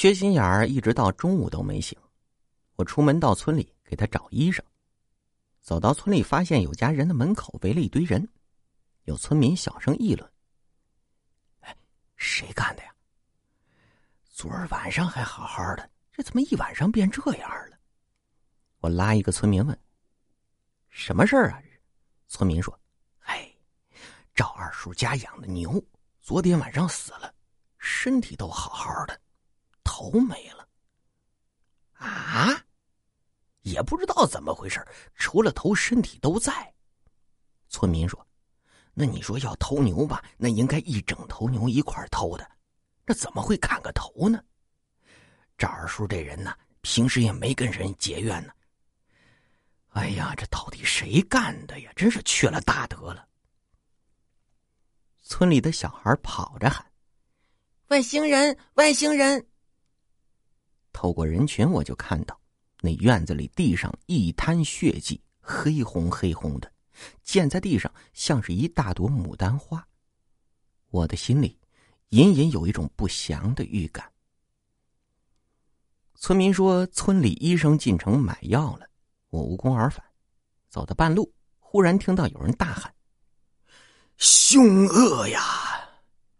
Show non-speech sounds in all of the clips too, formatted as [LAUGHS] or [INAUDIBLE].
缺心眼儿一直到中午都没醒。我出门到村里给他找衣裳，走到村里发现有家人的门口围了一堆人，有村民小声议论：“哎，谁干的呀？昨儿晚上还好好的，这怎么一晚上变这样了？”我拉一个村民问：“什么事儿啊？”村民说：“哎，赵二叔家养的牛昨天晚上死了，身体都好好的，头没了。”啊！也不知道怎么回事，除了头，身体都在。村民说：“那你说要偷牛吧？那应该一整头牛一块偷的，这怎么会砍个头呢？”赵二叔这人呢，平时也没跟人结怨呢。哎呀，这到底谁干的呀？真是缺了大德了！村里的小孩跑着喊：“外星人，外星人！”透过人群，我就看到。那院子里地上一滩血迹，黑红黑红的，溅在地上像是一大朵牡丹花。我的心里隐隐有一种不祥的预感。村民说，村里医生进城买药了，我无功而返。走到半路，忽然听到有人大喊：“凶恶呀，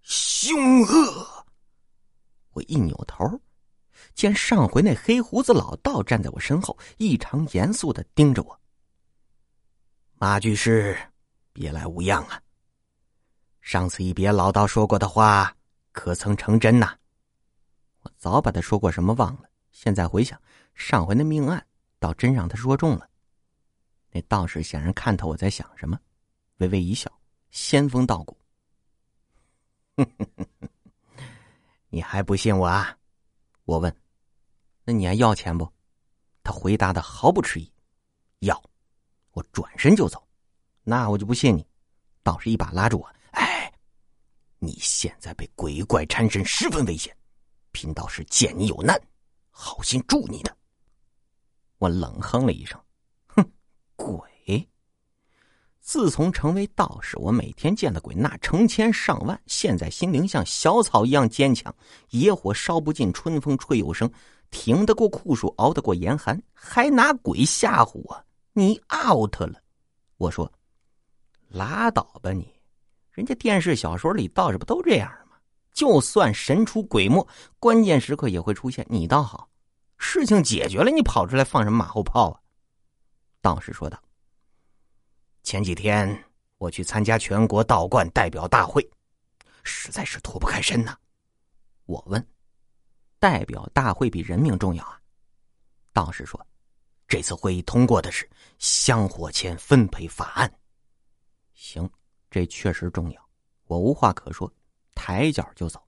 凶恶！”我一扭头。见上回那黑胡子老道站在我身后，异常严肃的盯着我。马居士，别来无恙啊！上次一别老道说过的话，可曾成真呐？我早把他说过什么忘了，现在回想上回那命案，倒真让他说中了。那道士显然看透我在想什么，微微一笑，仙风道骨：“ [LAUGHS] 你还不信我啊？”我问：“那你还要钱不？”他回答的毫不迟疑：“要。”我转身就走。那我就不信你。道士一把拉住我：“哎，你现在被鬼怪缠身，十分危险。贫道是见你有难，好心助你的。”我冷哼了一声：“哼，鬼！自从成为道士，我每天见的鬼那成千上万，现在心灵像小草一样坚强，野火烧不尽，春风吹又生，挺得过酷暑，熬得过严寒，还拿鬼吓唬我？你 out 了！我说，拉倒吧你！人家电视小说里道士不都这样吗？就算神出鬼没，关键时刻也会出现。你倒好，事情解决了，你跑出来放什么马后炮啊？道士说道。前几天我去参加全国道观代表大会，实在是脱不开身呐。我问：“代表大会比人命重要啊？”道士说：“这次会议通过的是香火钱分配法案。”行，这确实重要。我无话可说，抬脚就走。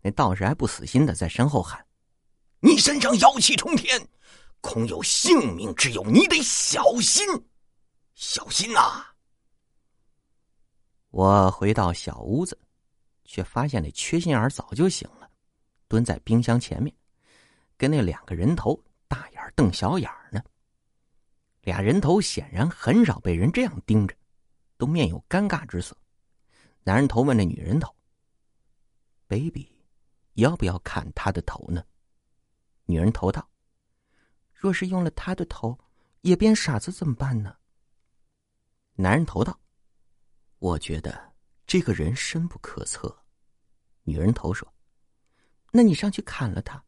那道士还不死心的在身后喊：“你身上妖气冲天，恐有性命之忧，你得小心。”小心呐！我回到小屋子，却发现那缺心眼早就醒了，蹲在冰箱前面，跟那两个人头大眼瞪小眼呢。俩人头显然很少被人这样盯着，都面有尴尬之色。男人头问那女人头：“baby，要不要看他的头呢？”女人头道：“若是用了他的头，也变傻子怎么办呢？”男人头道：“我觉得这个人深不可测。”女人头说：“那你上去砍了他。”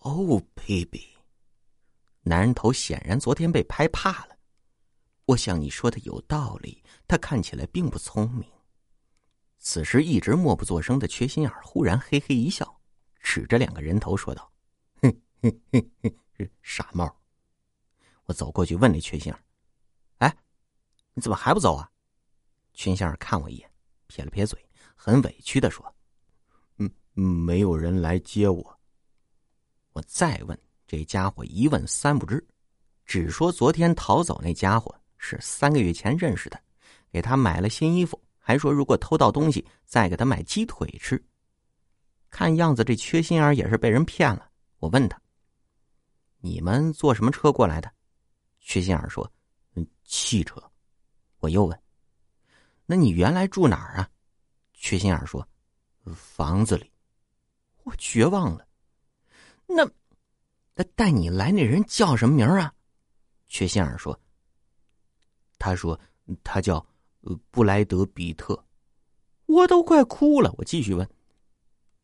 哦，baby。男人头显然昨天被拍怕了。我想你说的有道理。他看起来并不聪明。此时一直默不作声的缺心眼忽然嘿嘿一笑，指着两个人头说道：“哼哼哼哼，傻帽。”我走过去问那缺心眼你怎么还不走啊？群仙儿看我一眼，撇了撇嘴，很委屈的说：“嗯，没有人来接我。”我再问，这家伙一问三不知，只说昨天逃走那家伙是三个月前认识的，给他买了新衣服，还说如果偷到东西再给他买鸡腿吃。看样子这缺心眼也是被人骗了。我问他：“你们坐什么车过来的？”缺心眼说：“嗯，汽车。”我又问：“那你原来住哪儿啊？”缺心眼说：“房子里。”我绝望了。那那带你来那人叫什么名啊？缺心眼说：“他说他叫布莱德比特。”我都快哭了。我继续问：“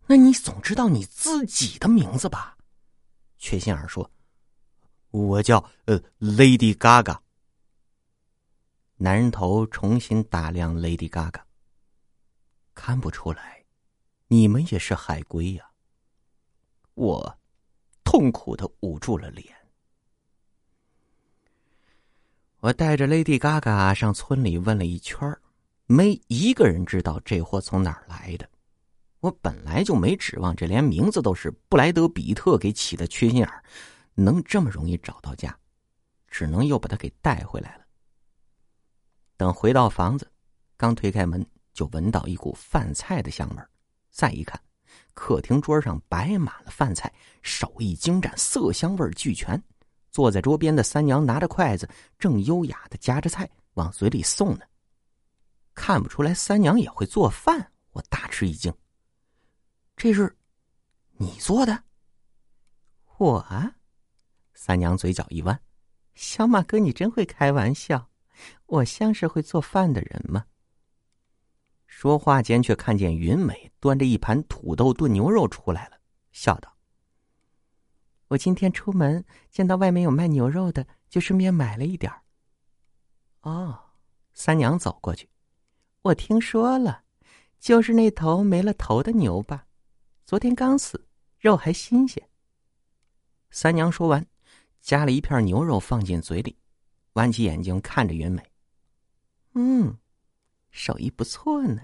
那你总知道你自己的名字吧？”缺心眼说：“我叫呃，Lady Gaga。”男人头重新打量 Lady Gaga，看不出来，你们也是海归呀。我痛苦的捂住了脸。我带着 Lady Gaga 上村里问了一圈没一个人知道这货从哪儿来的。我本来就没指望这连名字都是布莱德比特给起的缺心眼儿，能这么容易找到家，只能又把他给带回来了。等回到房子，刚推开门，就闻到一股饭菜的香味再一看。客厅桌上摆满了饭菜，手艺精湛，色香味俱全。坐在桌边的三娘拿着筷子，正优雅的夹着菜往嘴里送呢。看不出来三娘也会做饭，我大吃一惊。这是你做的？我？啊？三娘嘴角一弯，小马哥，你真会开玩笑。我像是会做饭的人吗？说话间，却看见云美端着一盘土豆炖牛肉出来了，笑道：“我今天出门见到外面有卖牛肉的，就顺便买了一点儿。”哦，三娘走过去，我听说了，就是那头没了头的牛吧？昨天刚死，肉还新鲜。三娘说完，夹了一片牛肉放进嘴里，弯起眼睛看着云美：“嗯，手艺不错呢。”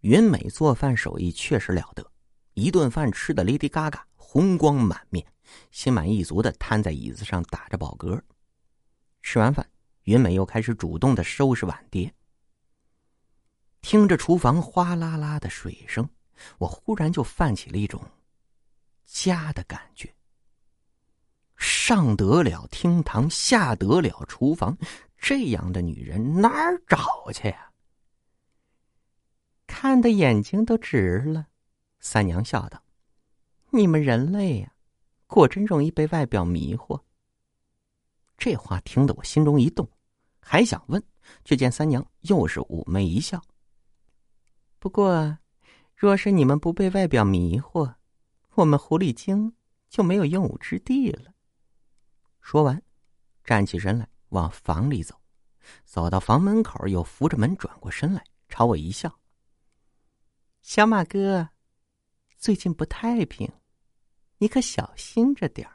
云美做饭手艺确实了得，一顿饭吃的 Lady Gaga 红光满面，心满意足的瘫在椅子上打着饱嗝。吃完饭，云美又开始主动的收拾碗碟。听着厨房哗啦啦的水声，我忽然就泛起了一种家的感觉。上得了厅堂，下得了厨房，这样的女人哪儿找去呀？看的眼睛都直了，三娘笑道：“你们人类呀，果真容易被外表迷惑。”这话听得我心中一动，还想问，却见三娘又是妩媚一笑。不过，若是你们不被外表迷惑，我们狐狸精就没有用武之地了。说完，站起身来往房里走，走到房门口，又扶着门转过身来，朝我一笑。小马哥，最近不太平，你可小心着点儿。